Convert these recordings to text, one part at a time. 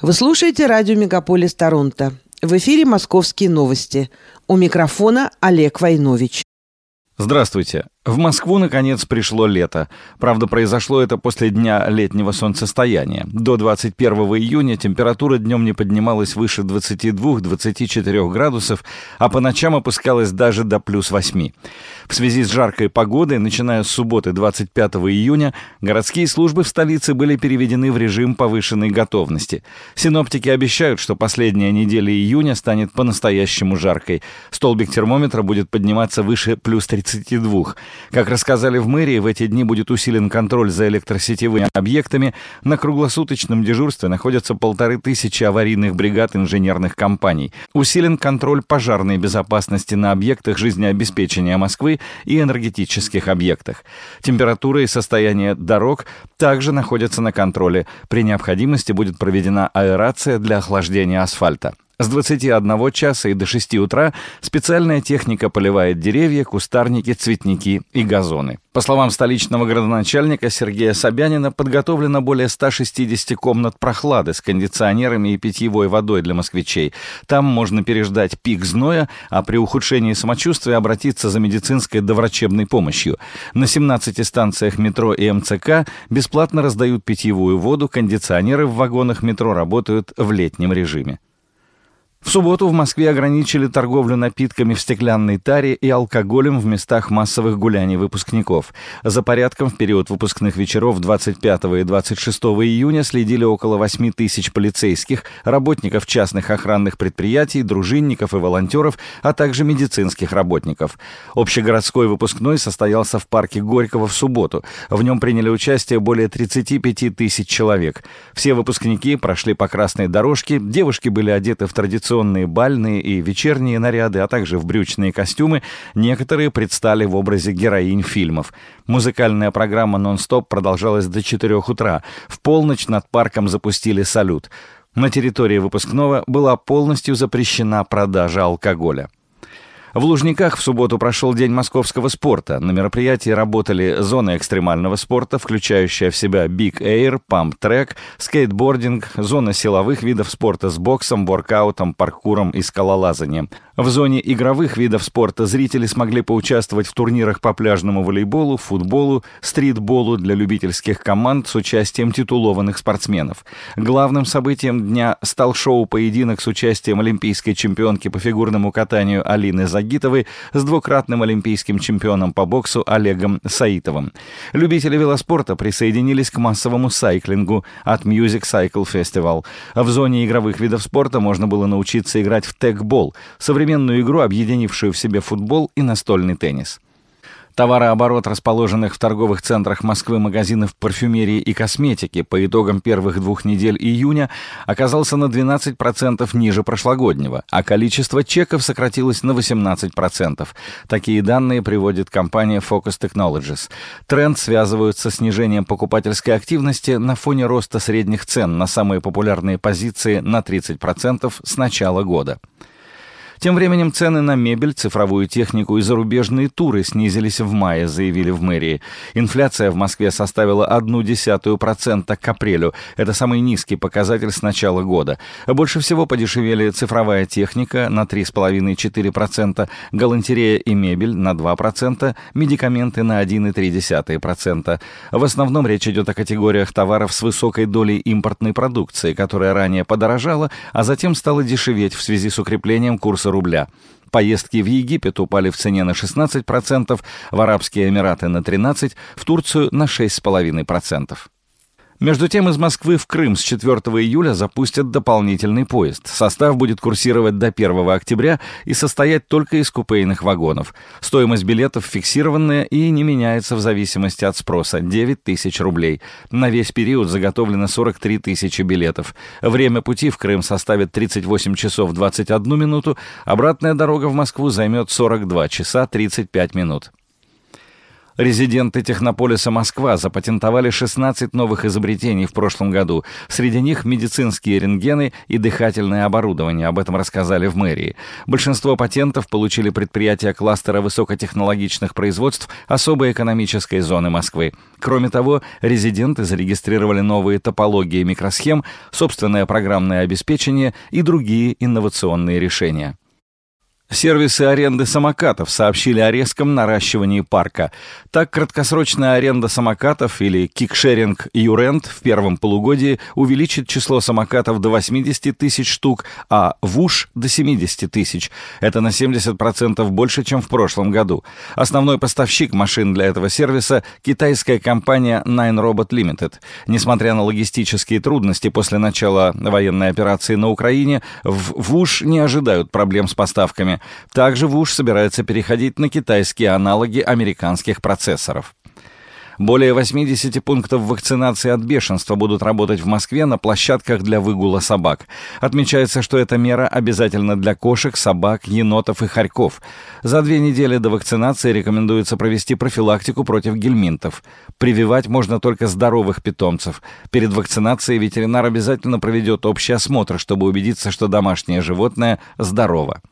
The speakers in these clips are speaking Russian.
Вы слушаете радио «Мегаполис Торонто». В эфире «Московские новости». У микрофона Олег Войнович. Здравствуйте. В Москву, наконец, пришло лето. Правда, произошло это после дня летнего солнцестояния. До 21 июня температура днем не поднималась выше 22-24 градусов, а по ночам опускалась даже до плюс 8. В связи с жаркой погодой, начиная с субботы 25 июня, городские службы в столице были переведены в режим повышенной готовности. Синоптики обещают, что последняя неделя июня станет по-настоящему жаркой. Столбик термометра будет подниматься выше плюс 32. Как рассказали в мэрии, в эти дни будет усилен контроль за электросетевыми объектами. На круглосуточном дежурстве находятся полторы тысячи аварийных бригад инженерных компаний. Усилен контроль пожарной безопасности на объектах жизнеобеспечения Москвы и энергетических объектах. Температура и состояние дорог также находятся на контроле. При необходимости будет проведена аэрация для охлаждения асфальта. С 21 часа и до 6 утра специальная техника поливает деревья, кустарники, цветники и газоны. По словам столичного градоначальника Сергея Собянина, подготовлено более 160 комнат прохлады с кондиционерами и питьевой водой для москвичей. Там можно переждать пик зноя, а при ухудшении самочувствия обратиться за медицинской доврачебной помощью. На 17 станциях метро и МЦК бесплатно раздают питьевую воду, кондиционеры в вагонах метро работают в летнем режиме. В субботу в Москве ограничили торговлю напитками в стеклянной таре и алкоголем в местах массовых гуляний выпускников. За порядком в период выпускных вечеров 25 и 26 июня следили около 8 тысяч полицейских, работников частных охранных предприятий, дружинников и волонтеров, а также медицинских работников. Общегородской выпускной состоялся в парке Горького в субботу. В нем приняли участие более 35 тысяч человек. Все выпускники прошли по красной дорожке, девушки были одеты в традиционные традиционные бальные и вечерние наряды, а также в брючные костюмы, некоторые предстали в образе героинь фильмов. Музыкальная программа «Нон-стоп» продолжалась до 4 утра. В полночь над парком запустили салют. На территории выпускного была полностью запрещена продажа алкоголя. В Лужниках в субботу прошел День московского спорта. На мероприятии работали зоны экстремального спорта, включающая в себя Big Air, Pump Track, скейтбординг, зона силовых видов спорта с боксом, воркаутом, паркуром и скалолазанием. В зоне игровых видов спорта зрители смогли поучаствовать в турнирах по пляжному волейболу, футболу, стритболу для любительских команд с участием титулованных спортсменов. Главным событием дня стал шоу-поединок с участием олимпийской чемпионки по фигурному катанию Алины Загитовой с двукратным олимпийским чемпионом по боксу Олегом Саитовым. Любители велоспорта присоединились к массовому сайклингу от Music Cycle Festival. В зоне игровых видов спорта можно было научиться играть в тегбол, современную игру, объединившую в себе футбол и настольный теннис. Товарооборот расположенных в торговых центрах Москвы магазинов парфюмерии и косметики по итогам первых двух недель июня оказался на 12% ниже прошлогоднего, а количество чеков сократилось на 18%. Такие данные приводит компания Focus Technologies. Тренд связывают со снижением покупательской активности на фоне роста средних цен на самые популярные позиции на 30% с начала года. Тем временем цены на мебель, цифровую технику и зарубежные туры снизились в мае, заявили в мэрии. Инфляция в Москве составила одну десятую процента к апрелю. Это самый низкий показатель с начала года. Больше всего подешевели цифровая техника на 3,5-4%, галантерея и мебель на 2%, медикаменты на 1,3%. В основном речь идет о категориях товаров с высокой долей импортной продукции, которая ранее подорожала, а затем стала дешеветь в связи с укреплением курса курса рубля. Поездки в Египет упали в цене на 16%, в Арабские Эмираты на 13%, в Турцию на 6,5%. Между тем, из Москвы в Крым с 4 июля запустят дополнительный поезд. Состав будет курсировать до 1 октября и состоять только из купейных вагонов. Стоимость билетов фиксированная и не меняется в зависимости от спроса – 9 тысяч рублей. На весь период заготовлено 43 тысячи билетов. Время пути в Крым составит 38 часов 21 минуту, обратная дорога в Москву займет 42 часа 35 минут. Резиденты Технополиса Москва запатентовали 16 новых изобретений в прошлом году. Среди них медицинские рентгены и дыхательное оборудование. Об этом рассказали в мэрии. Большинство патентов получили предприятия кластера высокотехнологичных производств особой экономической зоны Москвы. Кроме того, резиденты зарегистрировали новые топологии микросхем, собственное программное обеспечение и другие инновационные решения. Сервисы аренды самокатов сообщили о резком наращивании парка. Так, краткосрочная аренда самокатов или кикшеринг Юрент в первом полугодии увеличит число самокатов до 80 тысяч штук, а ВУШ до 70 тысяч. Это на 70% больше, чем в прошлом году. Основной поставщик машин для этого сервиса – китайская компания Nine Robot Limited. Несмотря на логистические трудности после начала военной операции на Украине, в ВУШ не ожидают проблем с поставками. Также ВУШ собирается переходить на китайские аналоги американских процессоров. Более 80 пунктов вакцинации от бешенства будут работать в Москве на площадках для выгула собак. Отмечается, что эта мера обязательна для кошек, собак, енотов и хорьков. За две недели до вакцинации рекомендуется провести профилактику против гельминтов. Прививать можно только здоровых питомцев. Перед вакцинацией ветеринар обязательно проведет общий осмотр, чтобы убедиться, что домашнее животное здорово.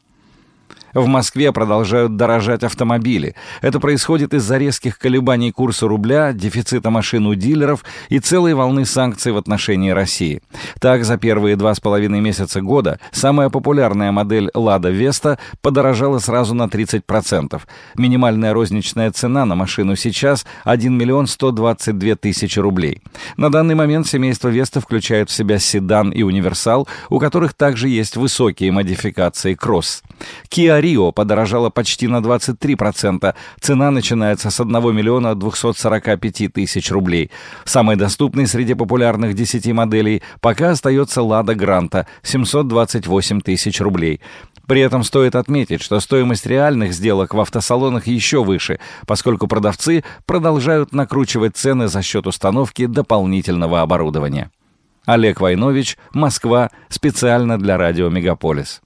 В Москве продолжают дорожать автомобили. Это происходит из-за резких колебаний курса рубля, дефицита машин у дилеров и целой волны санкций в отношении России. Так, за первые два с половиной месяца года самая популярная модель «Лада Веста» подорожала сразу на 30%. Минимальная розничная цена на машину сейчас 1 миллион 122 тысячи рублей. На данный момент семейство Веста включает в себя седан и универсал, у которых также есть высокие модификации кросс. Kia Rio подорожала почти на 23%. Цена начинается с 1 миллиона 245 тысяч рублей. Самой доступной среди популярных 10 моделей пока остается Lada Granta – 728 тысяч рублей. При этом стоит отметить, что стоимость реальных сделок в автосалонах еще выше, поскольку продавцы продолжают накручивать цены за счет установки дополнительного оборудования. Олег Войнович, Москва, специально для радио «Мегаполис».